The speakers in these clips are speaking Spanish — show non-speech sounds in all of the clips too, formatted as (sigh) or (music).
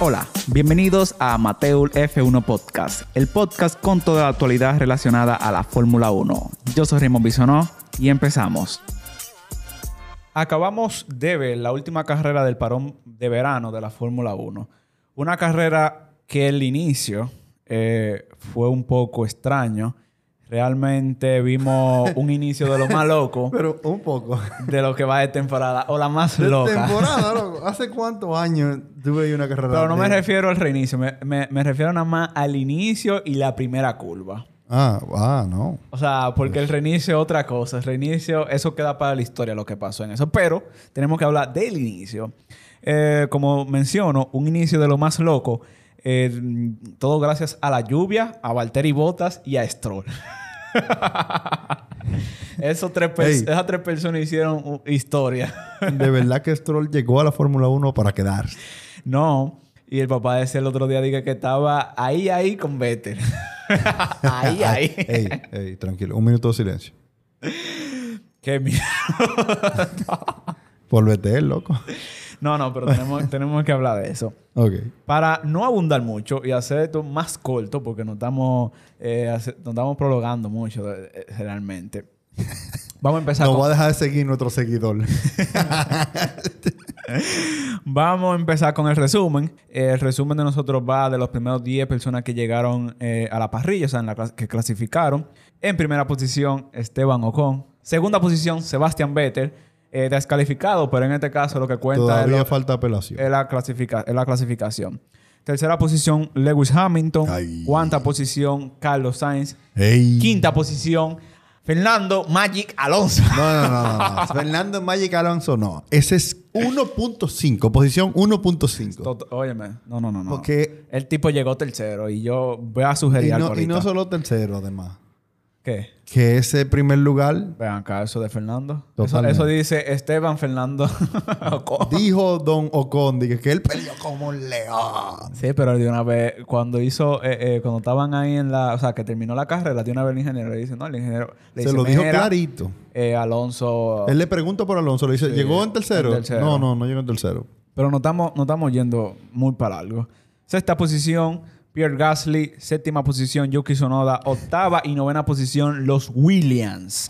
Hola, bienvenidos a Amateur F1 Podcast, el podcast con toda la actualidad relacionada a la Fórmula 1. Yo soy Raymond Bisonó y empezamos. Acabamos de ver la última carrera del parón de verano de la Fórmula 1. Una carrera que el inicio eh, fue un poco extraño. Realmente vimos (laughs) un inicio de lo más loco Pero un poco. de lo que va de temporada, o la más De loca. temporada, loco. (laughs) ¿Hace cuántos años tuve una carrera? Pero no me de- refiero al reinicio, me, me- me refiero nada más al inicio y la primera curva. Ah, ah, no. O sea, porque el reinicio es otra cosa. El reinicio, eso queda para la historia lo que pasó en eso. Pero tenemos que hablar del inicio. Eh, como menciono, un inicio de lo más loco. eh, todo gracias a la lluvia, a Valtteri Bottas y a Stroll. (laughs) (laughs) Esos tres Ey. Esas tres personas hicieron historia. De (laughs) verdad que Stroll llegó a la Fórmula 1 para quedarse. No. Y el papá de ese el otro día dijo que estaba ahí, ahí con Vettel. (laughs) ahí, ahí. Ey, ey, tranquilo. Un minuto de silencio. Qué mierda. Por Betel, loco. No, no, pero tenemos, (laughs) tenemos que hablar de eso. Ok. Para no abundar mucho y hacer esto más corto, porque nos estamos, eh, estamos prolongando mucho eh, eh, realmente. (laughs) Vamos a empezar Nos con- va a dejar de seguir nuestro seguidor. (laughs) Vamos a empezar con el resumen. El resumen de nosotros va de los primeros 10 personas que llegaron eh, a la parrilla, o sea, en la clas- que clasificaron. En primera posición, Esteban Ocon. Segunda posición, Sebastián Vettel. Eh, descalificado, pero en este caso lo que cuenta es, Todavía lo- falta apelación. es la, clasifica- es la clasificación. Tercera posición, Lewis Hamilton. Ay. Cuarta posición, Carlos Sainz. Ey. Quinta posición, Fernando Magic Alonso. No, no, no, no, no. (laughs) Fernando Magic Alonso no. Ese es 1.5. Posición 1.5. Tot- Óyeme, no, no, no, no. Porque... El tipo llegó tercero y yo voy a Y sugerir algo no, y no solo tercero, además. ¿Qué? Que ese primer lugar Vean acá eso de Fernando. Eso, dice Esteban Fernando. (laughs) Ocon. dijo Don Ocon dije, que él peleó como un león. sí, pero de una vez, cuando hizo, eh, eh, cuando estaban ahí en la, o sea, que terminó la carrera, de una vez el ingeniero le dice, no, el ingeniero le Se dice, lo dijo "Mira, clarito. eh, Alonso. Él le pregunta por Alonso, le dice, Sí, ¿llegó en tercero? en tercero. No, no, no llegó en tercero. Pero no estamos, no estamos yendo muy para algo. Sexta posición, Pierre Gasly. Séptima posición, Yuki Tsunoda. Octava y novena posición, los Williams.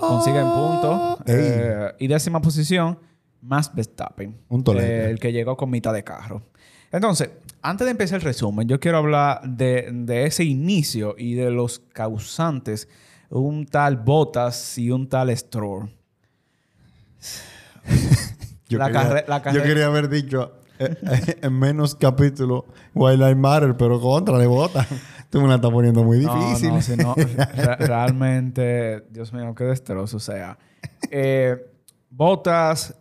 Consiguen puntos. Eh, y décima posición, Max Verstappen. Un. Eh, el que llegó con mitad de carro. Entonces, antes de empezar el resumen, yo quiero hablar de, de ese inicio y de los causantes. Un tal Bottas y un tal Stroll. Yo, La quería, carre- la yo carre- quería haber dicho (laughs) en menos capítulo While I Matter, pero contra le bota. (laughs) Tú me la estás poniendo muy difícil. No, no, si no, (laughs) re- realmente, Dios mío, qué destrozo. O sea, eh, botas,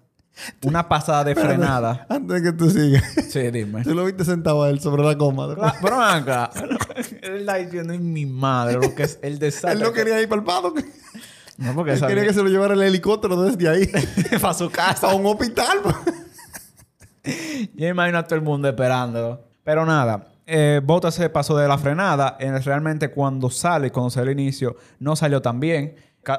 una pasada de frenada. Antes de que tú sigas. Sí, dime. Tú lo viste sentado a él sobre la coma. Cla- Pero acá, él está diciendo en mi madre lo que es el desastre. Él no quería ir para el pado. No, porque Él sabía- quería que se lo llevara el helicóptero desde ahí. para su casa. a un hospital. Yo imagino a todo el mundo esperándolo. Pero nada, eh, Bottas se pasó de la frenada. Realmente cuando sale, cuando sale el inicio, no salió tan bien.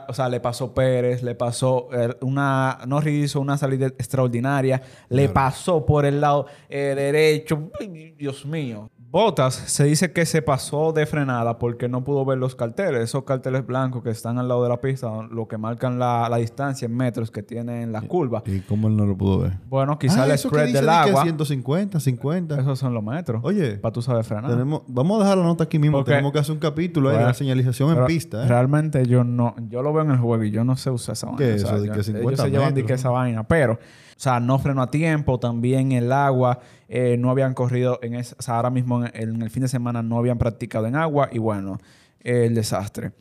O sea, le pasó Pérez, le pasó eh, una... Norris hizo una salida extraordinaria. Le pasó por el lado eh, derecho. Dios mío. Bottas se dice que se pasó de frenada porque no pudo ver los carteles. Esos carteles blancos que están al lado de la pista, lo que marcan la, la distancia en metros que tienen las curvas. ¿Y cómo él no lo pudo ver? Bueno, quizá Ah, el spread dice del agua... 150, 50. Esos son los metros. Oye, Para tú saber frenar. tenemos, vamos a dejar la nota aquí mismo. Porque- tenemos que hacer un capítulo ahí de la señalización en pista. ¿eh? Realmente yo no... Yo lo veo en el juego y yo no sé usar esa vaina. ¿Qué o es sea, eso de yo- que ellos 50 se llevan de que esa vaina. Pero... O sea, no frenó a tiempo. También el agua... eh, no habían corrido en esa... O sea, ahora mismo en el, en el fin de semana no habían practicado en agua. Y bueno, eh, el desastre.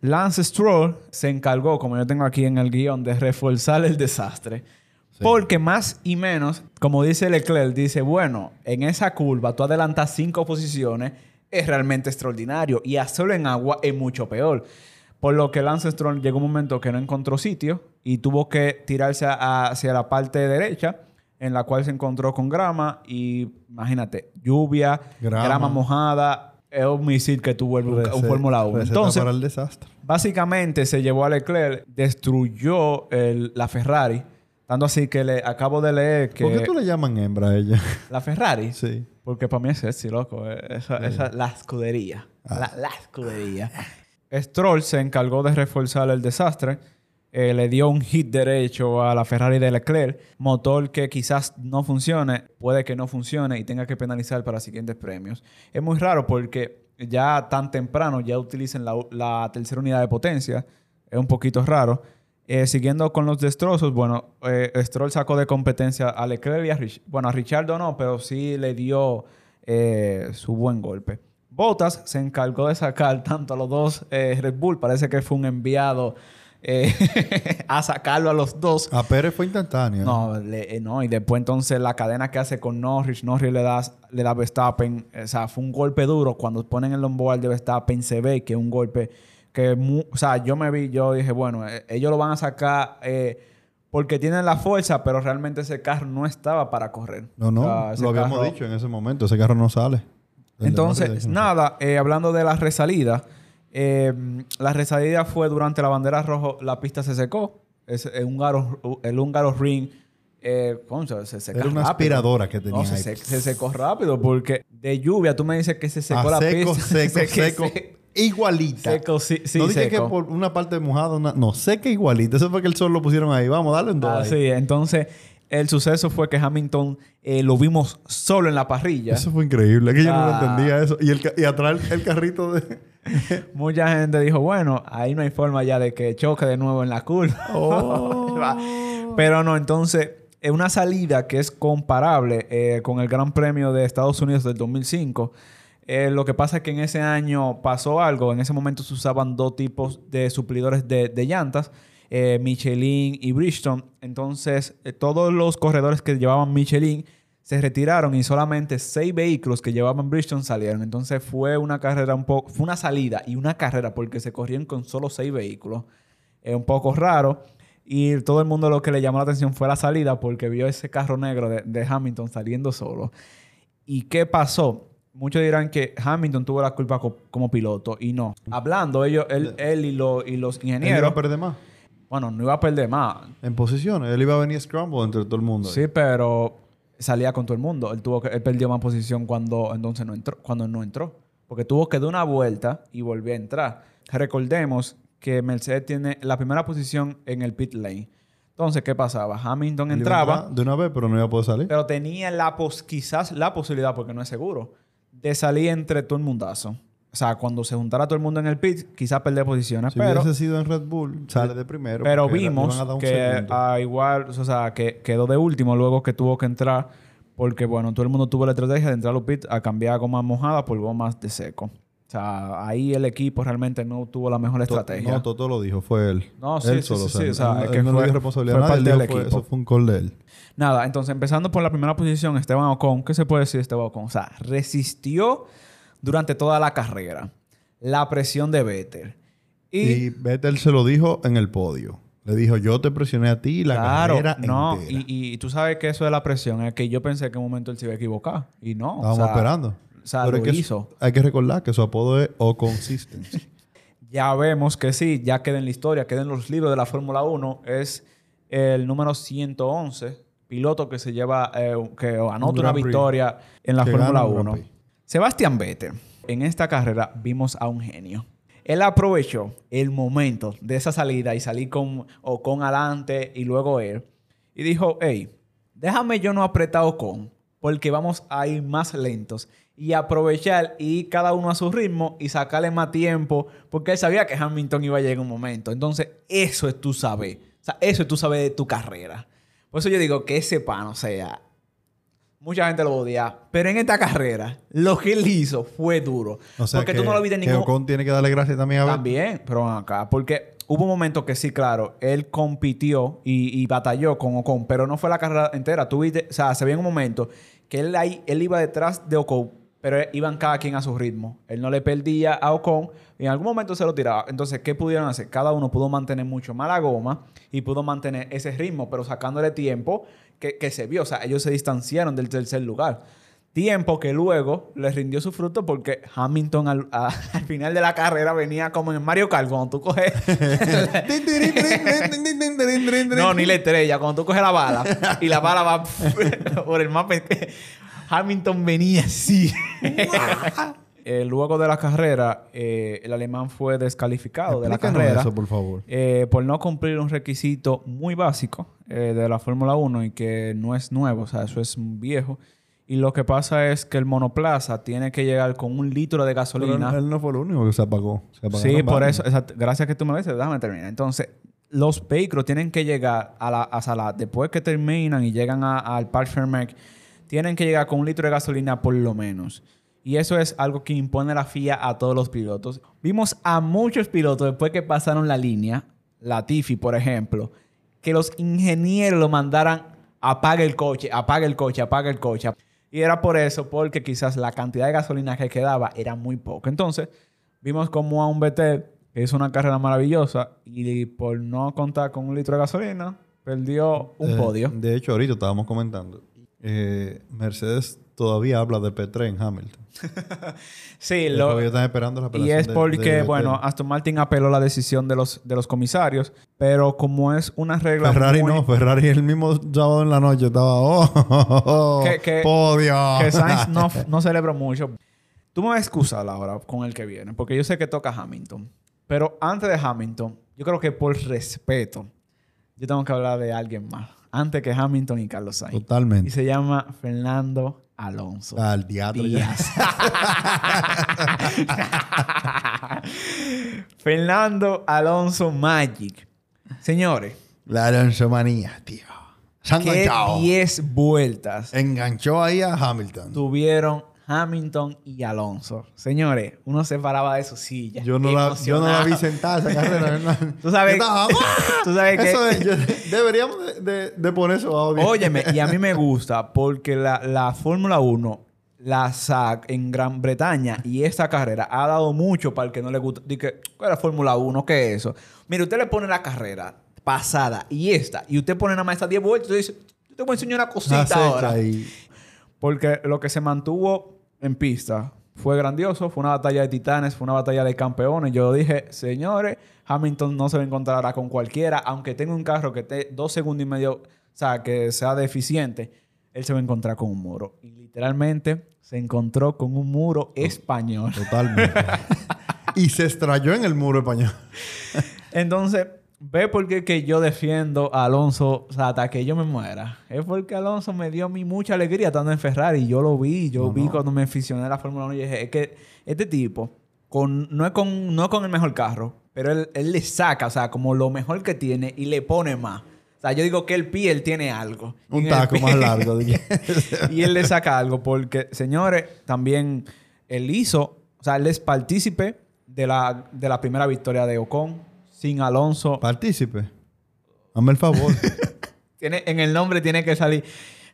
Lance Stroll se encargó, como yo tengo aquí en el guion, de reforzar el desastre. Porque más y menos, como dice Leclerc, dice, bueno, en esa curva tú adelantas cinco posiciones, es realmente extraordinario. Y hacerlo en agua es mucho peor. Por lo que Lance Stroll llegó un momento que no encontró sitio y tuvo que tirarse a- hacia la parte derecha, en la cual se encontró con grama y, imagínate, lluvia, Grama. grama, mojada, es un misil que tuvo el, un Receta- Fórmula 1. receta Entonces, para el desastre. Básicamente se llevó a Leclerc, destruyó el- la Ferrari. Tanto así que le acabo de leer que... ¿Por qué tú le llaman hembra a ella? (laughs) La Ferrari. sí. Porque para mí es sexy, loco. Eh, Esa, esa la escudería. Ah. La, la escudería. (laughs) Stroll se encargó de reforzar el desastre. Eh, le dio un hit derecho a la Ferrari de Leclerc. Motor que quizás no funcione, puede que no funcione y tenga que penalizar para siguientes premios. Es muy raro porque ya tan temprano ya utilicen la, tercera unidad de potencia. Es un poquito raro. Eh, siguiendo con los destrozos, bueno, eh, Stroll sacó de competencia a Leclerc y a Rich Bueno, a Richardo no, pero sí le dio su buen golpe. Bottas se encargó de sacar tanto a los dos eh, Red Bull, parece que fue un enviado eh, (laughs) a sacarlo a los dos. A Pérez fue instantáneo. No, le- eh, no, y después entonces la cadena que hace con Norris, Norris le da, le da Verstappen, o sea, fue un golpe duro. Cuando ponen el onboard de Verstappen se ve que es un golpe que, o sea, yo me vi, yo dije, bueno, ellos lo van a sacar porque tienen la fuerza, pero realmente ese carro no estaba para correr. No, no. O sea, ese lo habíamos carro- dicho en ese momento. Ese carro no sale. Entonces, nada, eh, hablando de la resalida, eh, la resalida fue durante la bandera roja, la pista se secó. Es, el, húngaro, el húngaro ring, eh, concha, se secó Era una rápido. aspiradora que tenía No, se, se secó rápido porque de lluvia tú me dices que se secó A la seco, pista. (laughs) seco, Se- seco. se- Igualita. Seco, sí, sí, no dije seco. que por una parte mojada, una... no, seca igualita. Eso fue que el sol lo pusieron ahí. Vamos, dale un dos. Ah, ahí. sí, entonces el suceso fue que Hamilton eh, lo vimos solo en la parrilla. Eso fue increíble. Es que yo no lo Ah. entendía eso. Y, el, y atrás el, el carrito de. (laughs) Mucha gente dijo, bueno, ahí no hay forma ya de que choque de nuevo en la curva. (laughs) Oh. (laughs) Pero no, entonces, es una salida que es comparable eh, con el Gran Premio de Estados Unidos del 2005. Eh, lo que pasa es que en ese año pasó algo. En ese momento se usaban dos tipos de suplidores de, de llantas, eh, Michelin y Bridgestone. Entonces, eh, todos los corredores que llevaban Michelin se retiraron y solamente seis vehículos que llevaban Bridgestone salieron. Entonces fue una carrera un poco, fue una salida y una carrera porque se corrieron con solo seis vehículos. Es un poco raro. Y todo el mundo lo que le llamó la atención fue la salida porque vio ese carro negro de, de Hamilton saliendo solo. ¿Y qué pasó? Muchos dirán que Hamilton tuvo la culpa co- como piloto y no. Hablando, ellos, él, él y, lo- y los Él iba ingenieros, a perder más. Bueno, no iba a perder más. En posiciones. Él iba a venir scramble entre todo el mundo. Sí, pero salía con todo el mundo. Él tuvo que, él perdió más posición cuando entonces no entró, cuando no entró. Porque tuvo que dar una vuelta y volvió a entrar. Recordemos que Mercedes tiene la primera posición en el pit lane. Entonces, ¿qué pasaba? Hamilton Él entraba, entrar de una vez, pero no iba a poder salir. pero tenía la pos- quizás la posibilidad, porque no es seguro, de salir entre todo el mundazo. O sea, cuando se juntara todo el mundo en el pit, quizás perder posiciones. si pero hubiese sido en Red Bull, sale de primero. pero vimos a que ah, igual, o sea, que quedó de último luego que tuvo que entrar. Porque, bueno, todo el mundo tuvo la estrategia de entrar a los pits a cambiar gomas mojadas por gomas de seco. O sea, ahí el equipo realmente no tuvo la mejor estrategia. No, Toto lo dijo, fue él. No, sí, él sí, solo. sí, sí, o sea, él- es que él no fue- responsabilidad fue a parte del fue- equipo. Eso fue un call de él. Nada, entonces empezando por la primera posición, Esteban Ocon, ¿qué se puede decir de Esteban Ocon? O sea, resistió durante toda la carrera la presión de Vettel. Y, Y Vettel se lo dijo en el podio. Le dijo, yo te presioné a ti la claro, carrera no, entera. y, y tú sabes que eso de la presión es que yo pensé que en un momento él se iba a equivocar. Y no. Estábamos o sea, esperando. O sea, Pero lo es que hizo. su- hay que recordar que su apodo es O Consistency. (laughs) Ya vemos que sí, ya queda en la historia, queda en los libros de la Fórmula 1. Es el número 111, piloto que se lleva, eh, que anota una Prix. victoria en la Fórmula gana un Grand 1. Sebastián Vettel, en esta carrera vimos a un genio. Él aprovechó el momento de esa salida y salir con Ocon adelante y luego él. Y dijo, hey, déjame yo no apretar Ocon porque vamos a ir más lentos. Y aprovechar y cada uno a su ritmo y sacarle más tiempo porque él sabía que Hamilton iba a llegar un momento. Entonces, eso es tú saber. O sea, eso es tú saber de tu carrera. Por eso yo digo que ese pan, o sea, mucha gente lo odia. Pero en esta carrera, lo que él hizo fue duro. O sea, porque que, tú no lo viste en que ningún... Ocon tiene que darle gracias también a. También, pero acá, porque hubo un momento que sí, claro, él compitió y, y batalló con Ocon, pero no fue la carrera entera. Tú viste, o sea, se veía en un momento que él, ahí, él iba detrás de Ocon, pero iban cada quien a su ritmo. Él no le perdía a Ocon y en algún momento se lo tiraba. Entonces, ¿qué pudieron hacer? Cada uno pudo mantener mucho más la goma y pudo mantener ese ritmo, pero sacándole tiempo que, que se vio. O sea, ellos se distanciaron del tercer lugar. Tiempo que luego le rindió su fruto porque Hamilton al, a- (laughs) al final de la carrera venía como en Mario Kart. Cuando tú coges... no, ni la estrella. Cuando tú coges la bala y la bala va (laughs) por el mapa. Hamilton venía así. (laughs) Eh, luego de la carrera, eh, el alemán fue descalificado de la carrera eso, por favor. eh, por no cumplir un requisito muy básico de la Fórmula 1 y que no es nuevo, o sea, eso es viejo. Y lo que pasa es que el monoplaza tiene que llegar con un litro de Pero gasolina. él, él no fue el único que se apagó. Se Sí, por eso. exacto. Gracias que tú me lo dices. Déjame terminar. Entonces, los vehículos tienen que llegar a la, a la después que terminan y llegan al Parc Fermec, tienen que llegar con un litro de gasolina por lo menos. Y eso es algo que impone la FIA a todos los pilotos. Vimos a muchos pilotos después que pasaron la línea, la Tiffy, por ejemplo, que los ingenieros lo mandaran apaga el coche, apaga el coche, apaga el coche. Y era por eso, porque quizás la cantidad de gasolina que quedaba era muy poco. Entonces, vimos como a un BT que hizo una carrera maravillosa y por no contar con un litro de gasolina, perdió un Eh, podio. De hecho, ahorita estábamos comentando. eh, Mercedes todavía habla de P3 en Hamilton. (laughs) Sí, Lo, todavía están esperando la y es porque, de bueno, Aston Martin apeló la decisión de los, de los comisarios, pero como es una regla Ferrari muy- no, Ferrari el mismo sábado en la noche estaba, oh, oh, oh, oh, Que- que- podio. que Sainz no, (laughs) no celebró mucho. Tú me vas a excusar ahora con el que viene, porque yo sé que toca Hamilton. Pero antes de Hamilton, yo creo que por respeto, yo tengo que hablar de alguien más. Antes que Hamilton y Carlos Sainz. Y Totalmente. se llama Fernando Alonso. Al. Díaz. (laughs) Fernando Alonso Magic. Señores, La Alonso manía, tío. Se han ¿qué enganchado. 10 vueltas Enganchó ahí a Hamilton. tuvieron Hamilton y Alonso? Señores, uno se paraba de su silla. Yo no, la, yo no la vi sentada esa carrera. ¿verdad? (laughs) Tú sabes- estaba, ¡ah! tú sabes que- Eso es, yo- deberíamos de, de- de poner eso audio. Óyeme, y a mí me (laughs) gusta porque la, la Fórmula 1, la SAC en Gran Bretaña y esta carrera ha dado mucho para el que no le gusta. Dice, ¿qué es la Fórmula 1? ¿Qué es eso? Mire, usted le pone la carrera pasada y esta, y usted pone nada más estas 10 vueltas y dice, yo te voy a enseñar una cosita ahora. ahí. Porque lo que se mantuvo en pista fue grandioso, fue una batalla de titanes, fue una batalla de campeones. Yo dije, señores, Hamilton no se va a encontrar ahora con cualquiera, aunque tenga un carro que esté dos segundos y medio, o sea, que sea deficiente, él se va a encontrar con un muro. Y literalmente se encontró con un muro español. Totalmente. (laughs) y se estrelló en el muro español. Entonces, ve por qué que yo defiendo a Alonso o sea, hasta que yo me muera. Es porque Alonso me dio a mí mucha alegría estando en Ferrari. Yo lo vi, yo No, vi no. cuando me aficioné a la Fórmula 1 y dije, es que este tipo, con, no, es con, no es con el mejor carro, pero él, él le saca, o sea, como lo mejor que tiene y le pone más. O sea, yo digo que el pie, él tiene algo. Un taco más largo. (laughs) y él le saca algo porque, señores, también él hizo, o sea, él es partícipe de la, de la primera victoria de Ocon. Sin Alonso, Partícipe. Hazme el favor. (laughs) tiene, en el nombre tiene que salir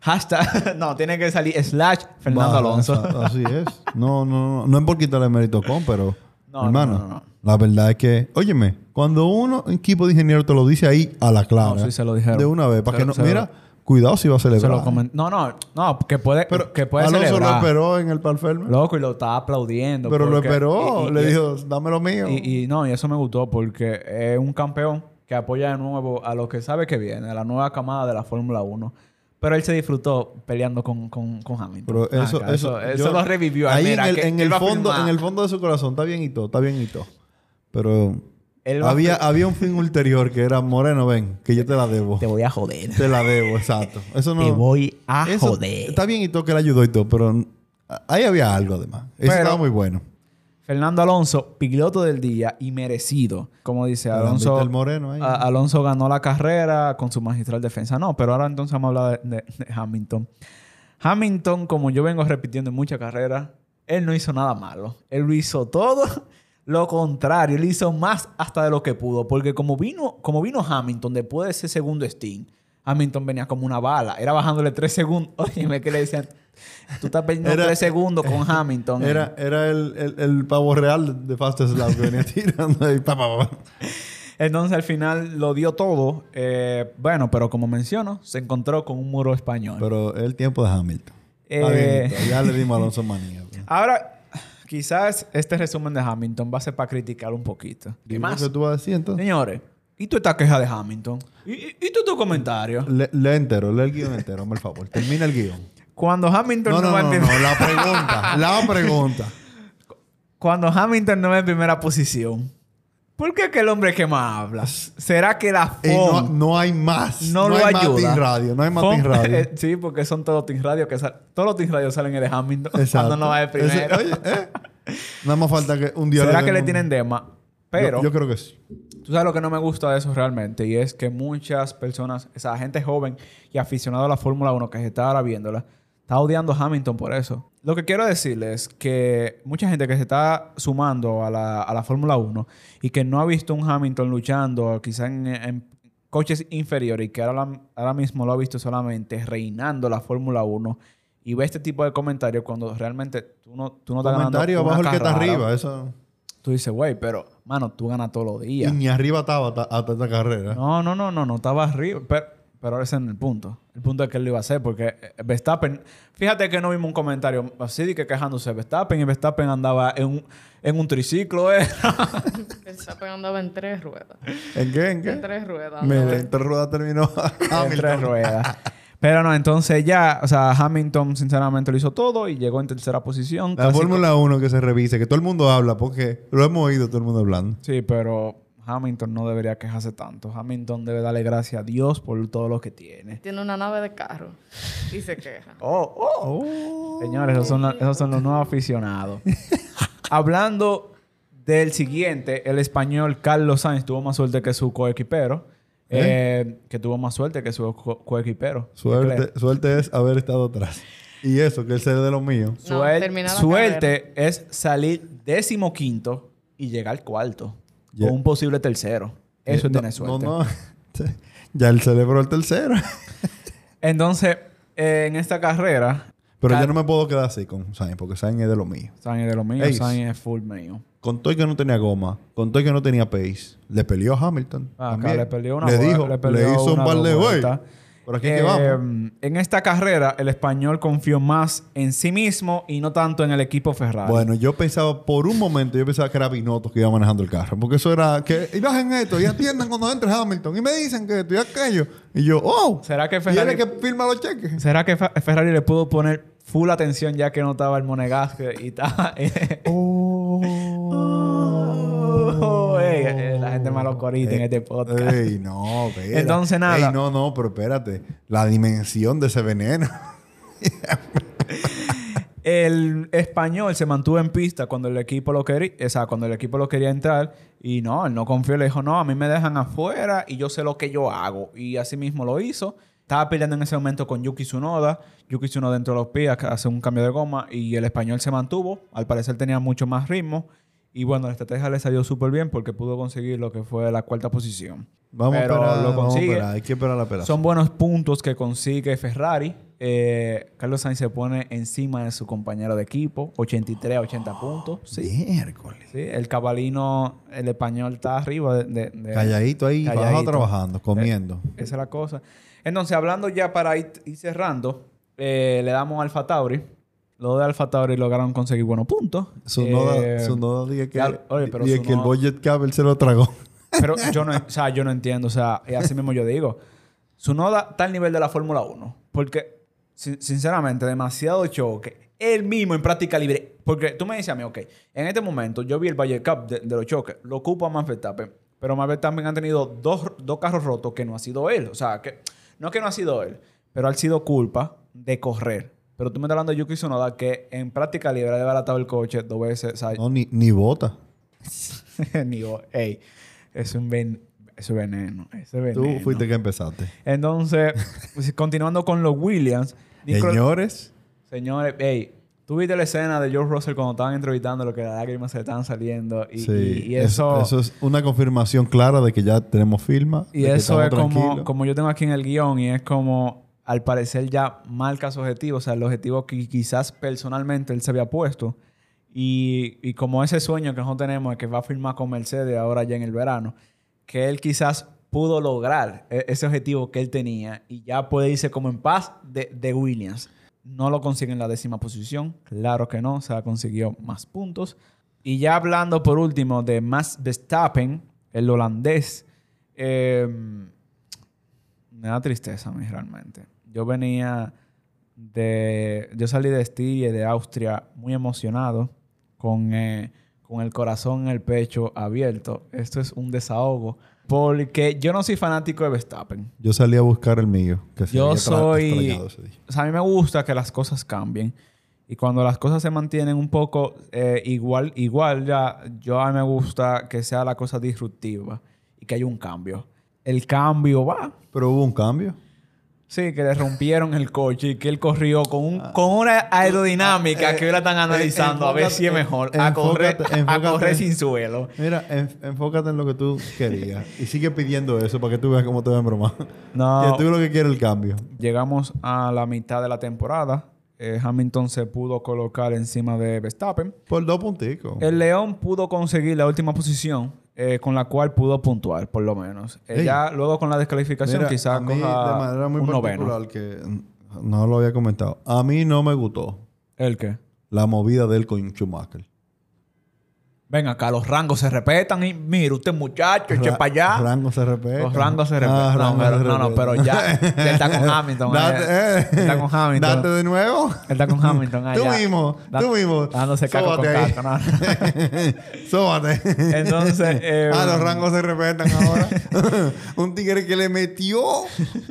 hashtag, (laughs) no, tiene que salir slash Fernando Alonso. Así es. No, no, no. No es por quitarle mérito con, pero. (laughs) No, hermano, no, la verdad es que. Óyeme, cuando uno, un equipo de ingenieros te lo dice ahí a la clara. No, sí, se lo dijeron. De una vez. Para que no. Mira, cuidado si va a celebrar. no, no, no, que puede, Pero que puede Alonso celebrar. lo esperó en el Palferme. Loco, y lo estaba aplaudiendo. Pero lo esperó. y- y- le dijo, dame lo mío. Y, y no, y eso me gustó porque es un campeón que apoya de nuevo a lo que sabe que viene, a la nueva camada de la Fórmula 1. Pero él se disfrutó peleando con, con, con Hamilton. Pero Ah, eso, cara, eso, eso, yo- lo revivió. Ahí Mira, en el, que en el fondo, en el fondo de su corazón, está bien y todo, está bien y todo. Pero Él va a había, había un fin ulterior que era Moreno, ven, que yo te la debo. Te voy a joder. Te la debo, exacto. Eso no. Te voy a eso- joder. Está bien y todo que le ayudó y todo, pero ahí había algo además. Eso Pero- estaba muy bueno. Fernando Alonso, piloto del día y merecido. Como dice Alonso. el Moreno ahí. a- Alonso ganó la carrera con su magistral defensa. No, pero ahora entonces vamos a hablar de, de- de Hamilton. Hamilton, como yo vengo repitiendo en muchas carreras, él no hizo nada malo. Él lo hizo todo lo contrario. Él hizo más hasta de lo que pudo. Porque como vino, como vino Hamilton después de ese segundo Steam, Hamilton venía como una bala. Era bajándole tres segundos. (laughs) Óyeme que le decían, tú estás perdiendo Era- tres segundos con (laughs) Hamilton. Era, era el, el, el pavo real de Fastest Lap que venía (laughs) tirando ahí. pa, pa, pa. Entonces al final lo dio todo. Eh, bueno, pero como menciono, se encontró con un muro español. Pero el tiempo de Hamilton. Bien, Eh, ya le dimos a Alonso manía. pues. ahora, quizás este resumen de Hamilton va a ser para criticar un poquito. ¿Qué Dime más? lo que tú vas a decir entonces? Señores, ¿y tú esta queja de Hamilton? ¿Y, y, y tú tu comentario? Le, lee entero, lee el guion entero, el favor. (laughs) Termina el guion. Cuando Hamilton No, no, no, va no, en no, la pregunta. la (laughs) pregunta. Cuando Hamilton no va en primera posición, ¿por qué que el hombre que más habla? ¿Será que la no, FOM no hay más. no, lo hay más ayuda? Team Radio. No hay más Team Radio. (laughs) sí, porque son todos Team Radio que sal- todos los Team Radio salen de Hamilton (laughs) Exacto. cuando no va de primero. Ese- oye, eh, Nada más falta que un día ¿Será que le tienen dema? Pero Yo, yo creo que sí. tú sabes lo que no me gusta de eso realmente y es que muchas personas, o sea, gente joven y aficionado a la Fórmula 1 que se está ahora viéndola, está odiando a Hamilton por eso. Lo que quiero decirles es que mucha gente que se está sumando a la, a la Fórmula 1 y que no ha visto un Hamilton luchando quizás en, en coches inferiores y que ahora, ahora mismo lo ha visto solamente reinando la Fórmula 1 y ve este tipo de comentarios cuando realmente tú no, tú no estás ganando Comentario una abajo el que está arriba. Eso. Tú dices, güey, pero, mano, tú ganas todos los días. Y ni arriba estaba hasta, hasta esta carrera. No, no, no, no, no estaba arriba. Pero, pero ese es el punto. El punto es que él lo iba a hacer porque eh, Verstappen. Fíjate que no vimos un comentario así de que quejándose Verstappen y Verstappen andaba en un, en un triciclo. ¿eh? (laughs) Verstappen andaba en tres ruedas. ¿En qué? ¿En En qué? tres ruedas. Mira, en tres ruedas terminó. (laughs) en tres ruedas. Pero no, entonces ya, o sea, Hamilton sinceramente lo hizo todo y llegó en tercera posición. La Fórmula 1 que se revise, que todo el mundo habla, porque lo hemos oído todo el mundo hablando. Sí, pero Hamilton no debería quejarse tanto. Hamilton debe darle gracias a Dios por todo lo que tiene. Tiene una nave de carro y se queja. (laughs) Oh, oh. Señores, esos son, la- esos son los nuevos aficionados. (laughs) Hablando del siguiente, el español Carlos Sainz tuvo más suerte que su coequipero. eh, que tuvo más suerte que su co- coequipero. Suerte, suerte es haber estado atrás. Y eso, que él se de lo mío. No, Suel- suerte es salir décimo quinto y llegar cuarto. Ya. O un posible tercero. Eso tiene no, suerte. No, no. (laughs) ya él celebró el tercero. (laughs) Entonces, eh, en esta carrera, Pero yo no me puedo quedar así con Sainz, porque Sainz es de lo mío. Sainz es de lo mío, Ace. Sainz es full mío. Con todo que no tenía goma, con todo que no tenía pace, le peleó a Hamilton. Ah, acá le peleó una Le dijo, le hizo un par de. Por aquí que vamos. En esta carrera, el español confió más en sí mismo y no tanto en el equipo Ferrari. Bueno, yo pensaba, por un momento, yo pensaba que era Binotto que iba manejando el carro. Porque eso era que, y bajen esto, y atiendan cuando entre Hamilton. Y me dicen que esto y aquello. Y yo, oh. ¿Será que Ferrari, que firma los cheques. ¿será que Fe- Ferrari le pudo poner full atención ya que no estaba el Monegasque y estaba... Oh, eh, maloscorita en este podcast. Ey, no, espera. Entonces, nada. Ey, no, no, pero espérate. La dimensión de ese veneno. El español se mantuvo en pista cuando el equipo lo quería, o sea, cuando el equipo lo quería entrar y no, él no confió, le dijo, no, a mí me dejan afuera y yo sé lo que yo hago. Y así mismo lo hizo. Estaba peleando en ese momento con Yuki Tsunoda. Yuki Tsunoda dentro de los pies hace un cambio de goma y el español se mantuvo. Al parecer tenía mucho más ritmo. Y bueno, la estrategia le salió súper bien porque pudo conseguir lo que fue la cuarta posición. Vamos Pero a esperar. lo vamos a consigue. esperar. Hay que esperar la pelea. Son buenos puntos que consigue Ferrari. Eh, Carlos Sainz se pone encima de su compañero de equipo, 83 a 80 puntos. Sí, Miércoles. sí. El cabalino, el español está arriba de... de- de- Calladito ahí, Calladito. trabajando, comiendo. Esa es la cosa. Entonces, hablando ya para ir, ir cerrando, eh, le damos Alfa Tauri. Los de Alfa Tauri lograron conseguir buenos puntos. Su Eh, su noda dije que, ya- oye, pero dije su que el budget cable se lo tragó. Pero yo no, o sea, yo no entiendo. O sea, y así mismo yo digo. Su noda está al nivel de la Fórmula 1. Porque, sin- sinceramente, demasiado choque. Él mismo en práctica libre. Porque tú me dices a mí, ok, en este momento yo vi el Valle Cup de, de los choques. Lo ocupa Max Verstappen. Pero Max Verstappen ha tenido dos, dos carros rotos que no ha sido él. O sea, que no que no ha sido él, pero ha sido culpa de correr. Pero tú me estás hablando de Yuki Tsunoda que en práctica libre ha desbaratado el coche dos veces. O sea, No, ni, ni bota. (laughs) ni vos, ey, es un ven, eso es veneno. Eso es Tú veneno. fuiste que empezaste. Entonces, (laughs) pues, continuando con los Williams. Señores, Señores, ey, tú viste la escena de George Russell cuando estaban entrevistando lo que las lágrimas se estaban saliendo. Y, sí, y- y eso, eso es una confirmación clara de que ya tenemos firma. y eso es como, como yo tengo aquí en el guion y es como, al parecer ya marca su objetivo. O sea, el objetivo que quizás personalmente él se había puesto. Y, como ese sueño que nosotros tenemos de que va a firmar con Mercedes ahora ya en el verano, que él quizás pudo lograr e- ese objetivo que él tenía y ya puede irse como en paz de, Williams. no lo consigue en la décima posición. Claro que no, se ha conseguido más puntos. Y ya hablando por último de Max Verstappen, el holandés, eh, me da tristeza realmente. Yo venía de... Yo salí de Estiria de Austria muy emocionado, con, eh, con el corazón en el pecho abierto. Esto es un desahogo. Porque yo no soy fanático de Verstappen. Yo salí a buscar el mío. Que Yo soy... O sea, a mí me gusta que las cosas cambien. Y cuando las cosas se mantienen un poco eh, igual, igual ya, yo a mí me gusta que sea la cosa disruptiva y que haya un cambio. El cambio va. Pero hubo un cambio. Sí, que le rompieron el coche y que él corrió con, un, con una aerodinámica eh, que ahora están analizando a ver si es enfócate- mejor. A correr, enfócate- a correr sin suelo. Mira, en- enfócate en lo que tú querías. y sigue pidiendo eso para que tú veas cómo te ven broma. No. (laughs) Que tú lo que quieres es el cambio. Llegamos a la mitad de la temporada. Eh, Hamilton se pudo colocar encima de Verstappen. Por dos punticos. El León pudo conseguir la última posición eh, con la cual pudo puntuar, por lo menos. Eh, Ey. ya luego con la descalificación Mira, quizás a mí, coja de manera muy un noveno. particular que no lo había comentado. A mí no me gustó ¿El qué? la movida de él con Schumacher. Ven acá, los rangos se respetan y mira, usted muchacho, eche Ra- para allá. Rango se respeta. Los rangos se Ah, respetan. no, rango pero, se no, pero ya, (laughs) ya está con Hamilton. Date, eh. Está con Hamilton. Date de nuevo. Él está con Hamilton allá. Tú mismo, Da- tú mismo. Dándose caco con caco. no. (laughs) Sóbate. Entonces, eh, ah, los rangos se respetan ahora. (laughs) un tigre que le metió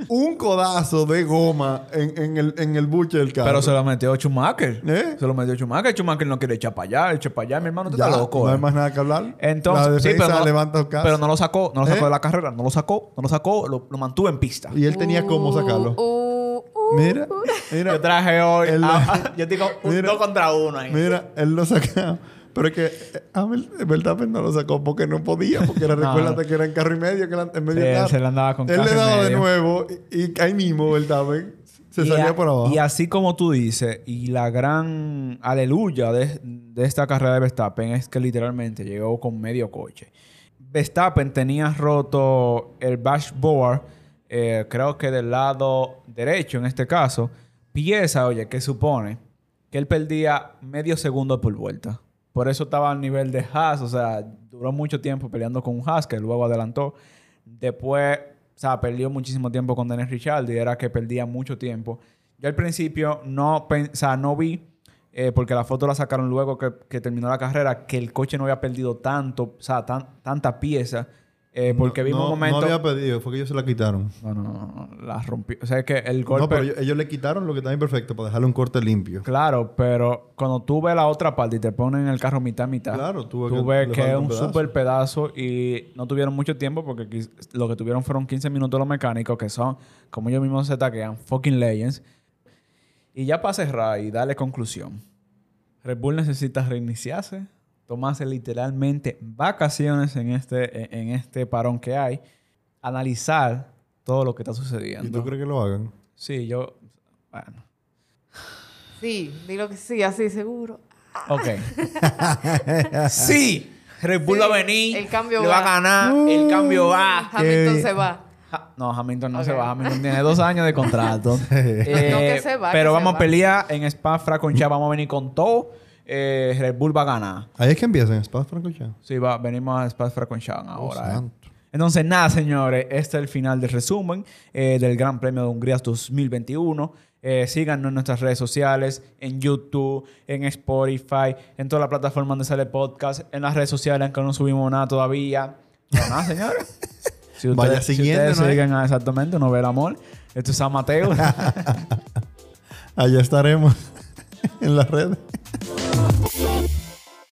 un codazo de goma en, en el, en el buche del carro. Pero se lo metió Schumacher. ¿Eh? Se lo metió Schumacher. Schumacher no quiere echar para allá. Eche para allá, mi hermano. Usted Ya, está loco. No eh. hay más nada que hablar. Entonces, la sí, defensa pero no, levanta el caso. pero no lo sacó, no lo sacó ¿Eh? de la carrera, no lo sacó, no lo sacó, lo, lo mantuvo en pista. Y él tenía cómo sacarlo. Uh, uh, Mira, mira. Yo traje hoy, El- (laughs) yo digo un Mira. dos contra uno ahí. Mira, él lo sacaba. Pero es que eh, Verstappen no lo sacó porque no podía. Porque era, (laughs) No. recuérdate que era en carro y medio, que era en medio Sí, del él carro. se le andaba con Él carro le daba de nuevo y, y ahí mismo Verstappen se Y salía a- por abajo. Y así como tú dices, y la gran aleluya de, de esta carrera de Verstappen es que literalmente llegó con medio coche. Verstappen tenía roto el dashboard, eh, creo que del lado derecho en este caso, pieza, oye, que supone que él perdía medio segundo por vuelta. Por eso estaba al nivel de Haas, o sea, duró mucho tiempo peleando con un Haas que luego adelantó. Después, o sea, perdió muchísimo tiempo con Daniel Ricciardo y era que perdía mucho tiempo. Yo al principio no, o sea, no vi, eh, porque la foto la sacaron luego que, que terminó la carrera, que el coche no había perdido tanto, o sea, tan- tanta pieza. Eh, porque no, vimos no, un momento... No había pedido, fue que ellos se la quitaron. No, no, no, no, la rompió. O sea, es que el golpe... No, pero ellos, ellos le quitaron lo que está imperfecto para dejarle un corte limpio. Claro, pero cuando tú ves la otra parte y te ponen el carro mitad mitad, Claro, tú ves tú que ves que es un un super pedazo y no tuvieron mucho tiempo porque lo que tuvieron fueron 15 minutos los mecánicos que son, como ellos mismos se taquean, fucking legends. Y ya para cerrar y darle conclusión, Red Bull necesita reiniciarse, tomarse literalmente vacaciones en este, en- este parón que hay, analizar todo lo que está sucediendo. ¿Y tú crees que lo hagan? Sí, yo... Bueno. sí, dilo que sí, así seguro. Ok. (laughs) sí. Red Bull Sí, va a venir. el cambio le va. va. a ganar. el cambio va. Hamilton se va. No, Hamilton no se va. Hamilton tiene dos años de contrato. Eh, (laughs) No, que se va, pero vamos a pelear en Spa Francorchamps. Vamos a venir con todo. Eh, Red Bull va a ganar. Ahí es que empiezan, Spa Francorchamps. Sí, va, venimos a Spa Francorchamps ahora. Oh, eh. santo. Entonces, nada, señores. Este es el final del resumen eh, del Gran Premio de Hungría 2021. Eh, síganos en nuestras redes sociales, en YouTube, en Spotify, en todas las plataformas donde sale podcast, en las redes sociales, aunque no subimos nada todavía. Pero nada, señores. (laughs) Si ustedes, Vaya si siguiéndonos, ustedes ¿eh? siguen a exactamente, uno ve el amor. Esto es San Mateo. (laughs) Allá estaremos (laughs) en las redes.